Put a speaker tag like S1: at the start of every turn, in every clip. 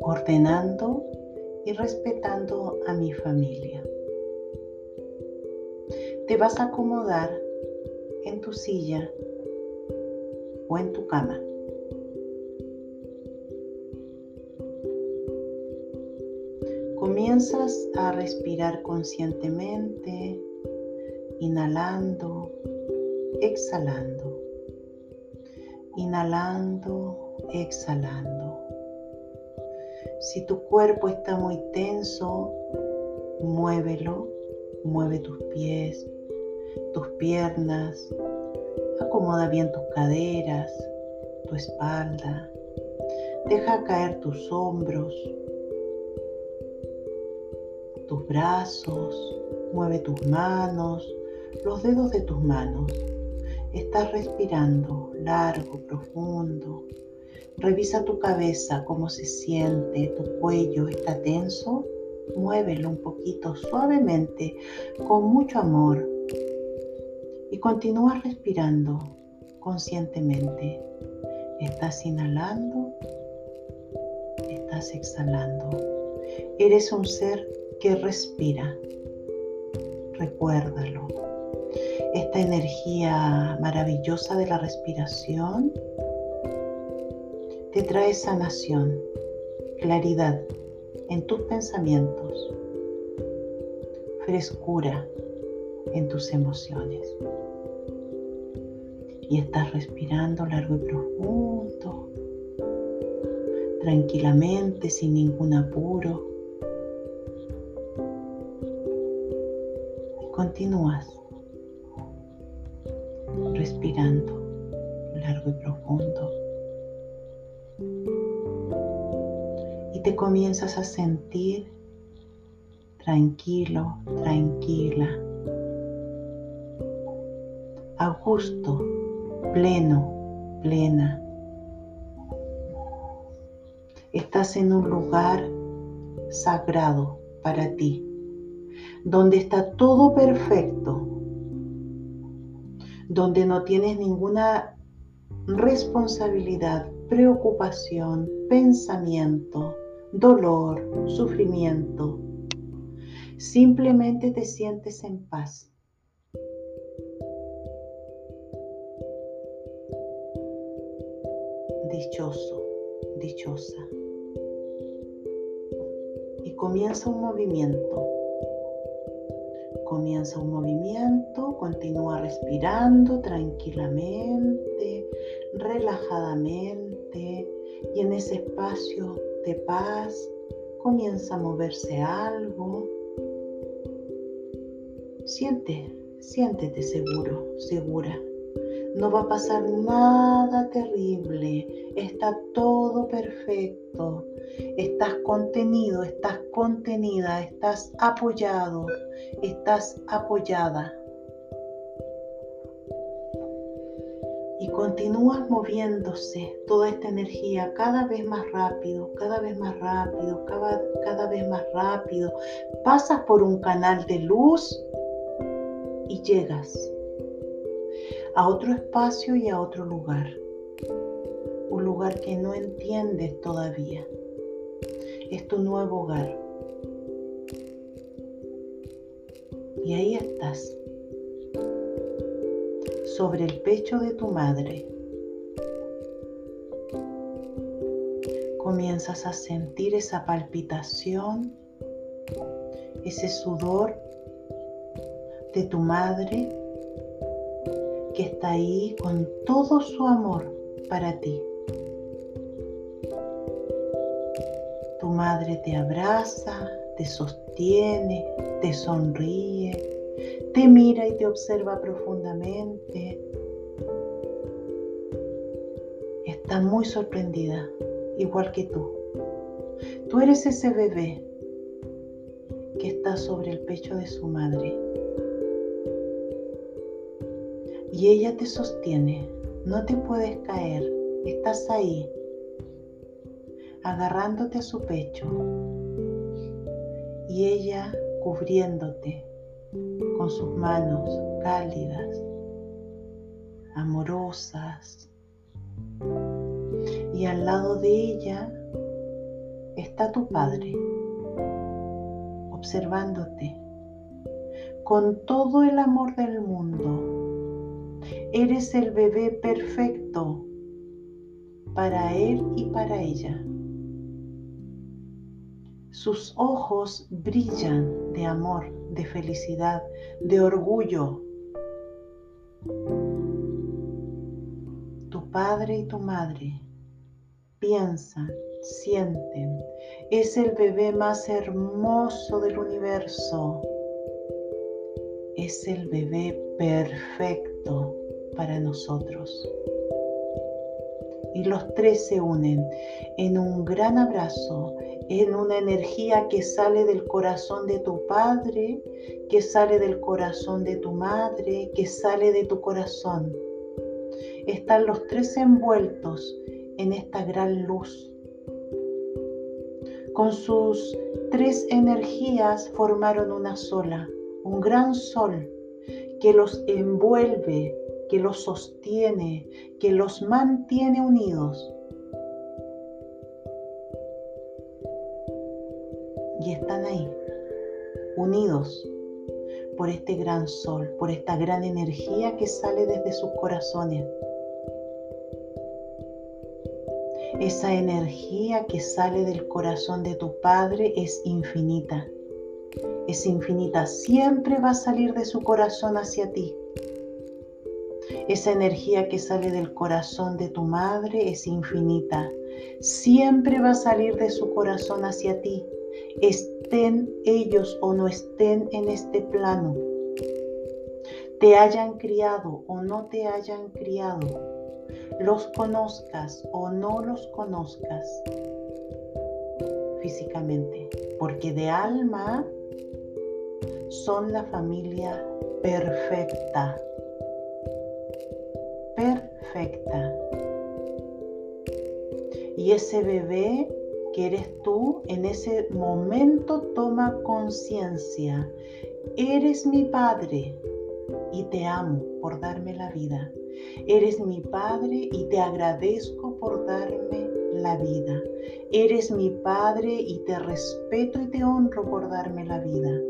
S1: ordenando y respetando a mi familia. Te vas a acomodar en tu silla o en tu cama. Comienzas a respirar conscientemente, inhalando, exhalando, inhalando, exhalando. Si tu cuerpo está muy tenso, muévelo, mueve tus pies, tus piernas, acomoda bien tus caderas, tu espalda, deja caer tus hombros, brazos, mueve tus manos, los dedos de tus manos. Estás respirando largo, profundo, Revisa tu cabeza, cómo se siente, tu cuello está tenso. Muévelo un poquito suavemente, con mucho amor. Y continúa respirando conscientemente. Estás inhalando, estás exhalando. Eres un ser que respira. Recuérdalo. Esta energía maravillosa de la respiración te trae sanación, claridad en tus pensamientos, frescura en tus emociones. Y estás respirando largo y profundo, tranquilamente, sin ningún apuro. Continúas respirando largo y profundo. y te comienzas a sentir tranquilo, tranquila, a gusto, pleno, plena. Estás en un lugar sagrado para ti, donde está todo perfecto, donde no tienes ninguna responsabilidad, preocupación, pensamiento, dolor, sufrimiento. Simplemente te sientes en paz. Dichoso, dichosa. Y comienza un movimiento. Comienza un movimiento, continúa respirando tranquilamente, relajadamente y en ese espacio de paz, comienza a moverse algo. Siente, siéntete seguro, segura. No va a pasar nada terrible, está todo perfecto. Estás contenido, estás contenida, estás apoyado, estás apoyada. continúas moviéndose toda esta energía cada vez más rápido, cada vez más rápido, cada, cada vez más rápido. Pasas por un canal de luz y llegas a otro espacio y a otro lugar. Un lugar que no entiendes todavía. Es tu nuevo hogar. Y ahí estás sobre el pecho de tu madre. Comienzas a sentir esa palpitación, ese sudor de tu madre está ahí con todo su amor para ti. Tu madre te abraza, te sostiene, te sonríe te mira y te observa profundamente. Está muy sorprendida, igual que tú. Tú eres ese bebé que está sobre el pecho de su madre. Y ella te sostiene, no te puedes caer, estás ahí, agarrándote a su pecho y ella cubriéndote con sus manos cálidas, amorosas. Y al lado de ella está tu padre, observándote con todo el amor del mundo. Eres el bebé perfecto para él y para ella. Sus ojos brillan de amor, de felicidad, de orgullo. Tu padre y tu madre piensan, sienten. Es el bebé más hermoso del universo. Es el bebé perfecto para nosotros. Y los tres se unen en un gran abrazo, en una energía que sale del corazón de tu padre, que sale del corazón de tu madre, que sale de tu corazón. Están los tres envueltos en esta gran luz. Con sus tres energías formaron una sola, un gran sol que los envuelve, que los sostiene, que los mantiene unidos. Y están ahí, unidos por este gran sol, por esta gran energía que sale desde sus corazones. Esa energía que sale del corazón de tu Padre es infinita. Es infinita, siempre va a salir de su corazón hacia ti. Esa energía que sale del corazón de tu madre es infinita. Siempre va a salir de su corazón hacia ti. Estén ellos o no estén en este plano. Te hayan criado o no te hayan criado los conozcas o no los conozcas físicamente, porque de alma son la familia perfecta, Y ese bebé que eres tú, en ese momento toma conciencia. Eres mi padre y te amo por darme la vida. Eres mi Padre y te agradezco por darme la vida. Eres mi Padre y te respeto y te honro por darme la vida.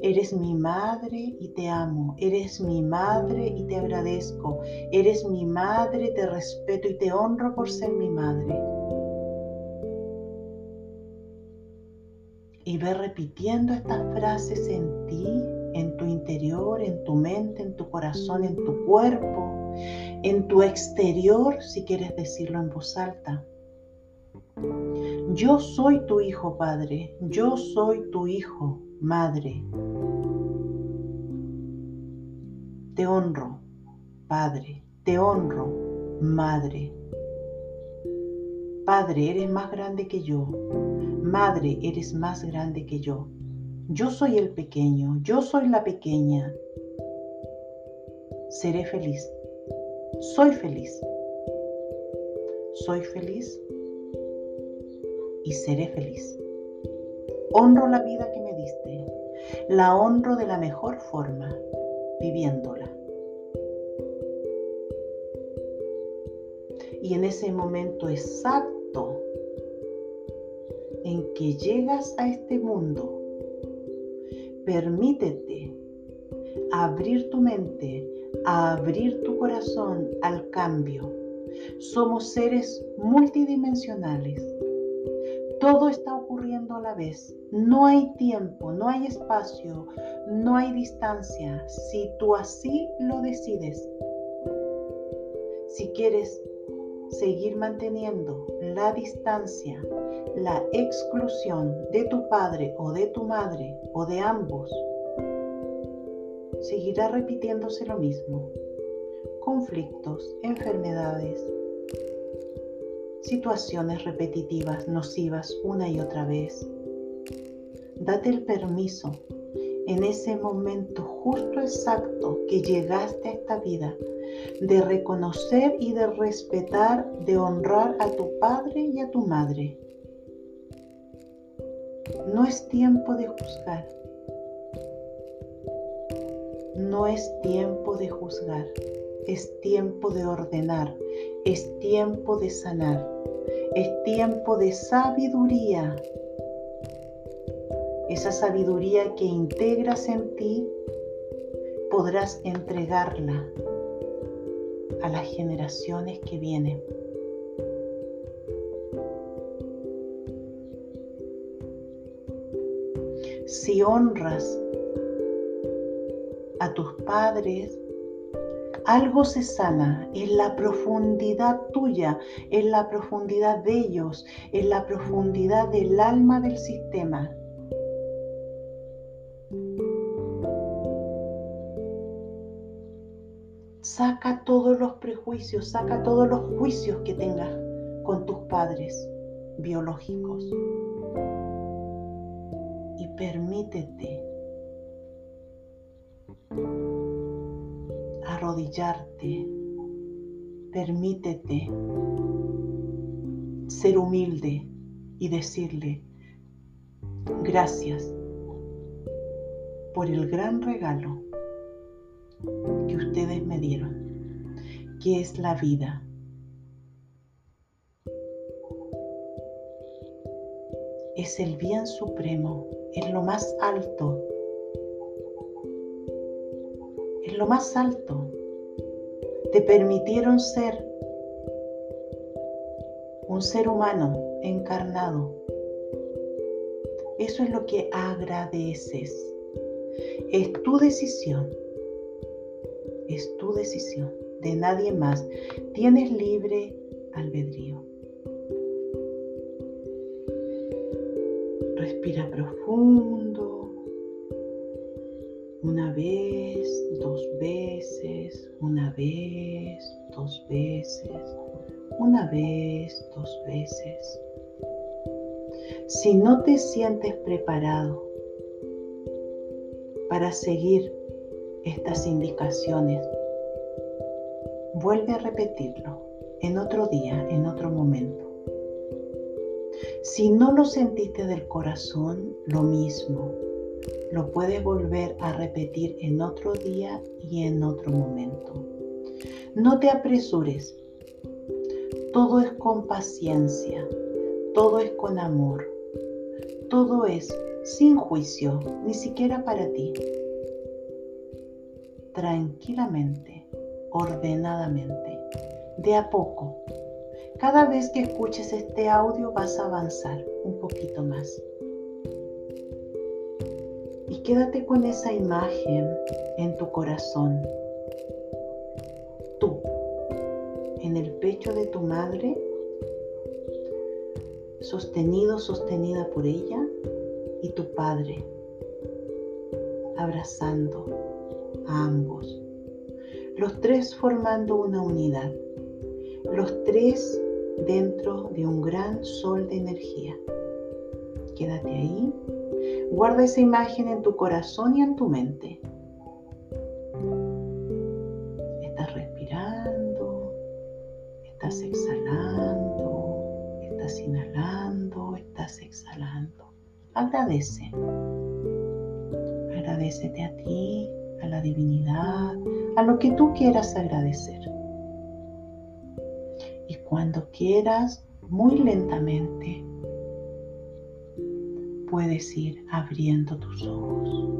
S1: Eres mi madre y te amo. Eres mi madre y te agradezco. Eres mi madre, te respeto y te honro por ser mi madre. Y ve repitiendo estas frases en ti en tu interior, en tu mente, en tu corazón, en tu cuerpo, en tu exterior, si quieres decirlo en voz alta. Yo soy tu hijo, Padre. Yo soy tu hijo, Madre. Te honro, Padre. Te honro, Madre. Padre, eres más grande que yo. Madre, eres más grande que yo. Yo soy el pequeño, yo soy la pequeña. Seré feliz. Soy feliz. Soy feliz y seré feliz. Honro la vida que me diste. La honro de la mejor forma, viviéndola. Y en ese momento exacto en que llegas a este mundo, permítete abrir tu mente, abrir tu corazón al cambio. Somos seres multidimensionales. Todo está ocurriendo a la vez. No hay tiempo, no hay espacio, no hay distancia. Si tú así lo decides. Si quieres seguir manteniendo la distancia, la exclusión de tu padre o de tu madre o de ambos, seguirá repitiéndose lo mismo. Conflictos, enfermedades, situaciones repetitivas, nocivas una y otra vez. Date el permiso en ese momento justo exacto que llegaste a esta vida, de reconocer y de respetar, de honrar a tu padre y a tu madre. No es tiempo de juzgar. No es tiempo de juzgar. Es tiempo de ordenar. Es tiempo de sanar. Es tiempo de sabiduría. Esa sabiduría que integras en ti, podrás entregarla a las generaciones que vienen. Si honras a tus padres, algo se sana en la profundidad tuya, en la profundidad de ellos, en la profundidad del alma del sistema. Saca todos los prejuicios, saca todos los juicios que tengas con tus padres biológicos. Y permítete arrodillarte. Permítete ser humilde y decirle gracias por el gran regalo que ustedes me dieron, que es la vida. Es el bien supremo, es lo más alto, es lo más alto. Te permitieron ser un ser humano encarnado. Eso es lo que agradeces. Es tu decisión es tu decisión, de nadie más. Tienes libre albedrío. Respira profundo. Una vez, dos veces, una vez, dos veces, una vez, dos veces. Si no te sientes preparado para seguir estas indicaciones, vuelve a repetirlo en otro día, en otro momento. Si no lo sentiste del corazón, lo mismo. Lo puedes volver a repetir en otro día y en otro momento. No te apresures. Todo es con paciencia. Todo es con amor. Todo es sin juicio, ni siquiera para ti tranquilamente, ordenadamente, de a poco. Cada vez que escuches este audio vas a avanzar un poquito más. Y quédate con esa imagen en tu corazón. Tú, en el pecho de tu madre, sostenido, sostenida por ella, y tu padre, abrazando, ambos. Los tres formando una unidad. Los tres dentro de un gran sol de energía. Quédate ahí. Guarda esa imagen en tu corazón y en tu mente. Estás respirando, estás exhalando, estás inhalando, estás exhalando. Agradece. Agradecete a ti, a la divinidad, a lo que tú quieras agradecer. Y cuando quieras, muy lentamente, puedes ir abriendo tus ojos.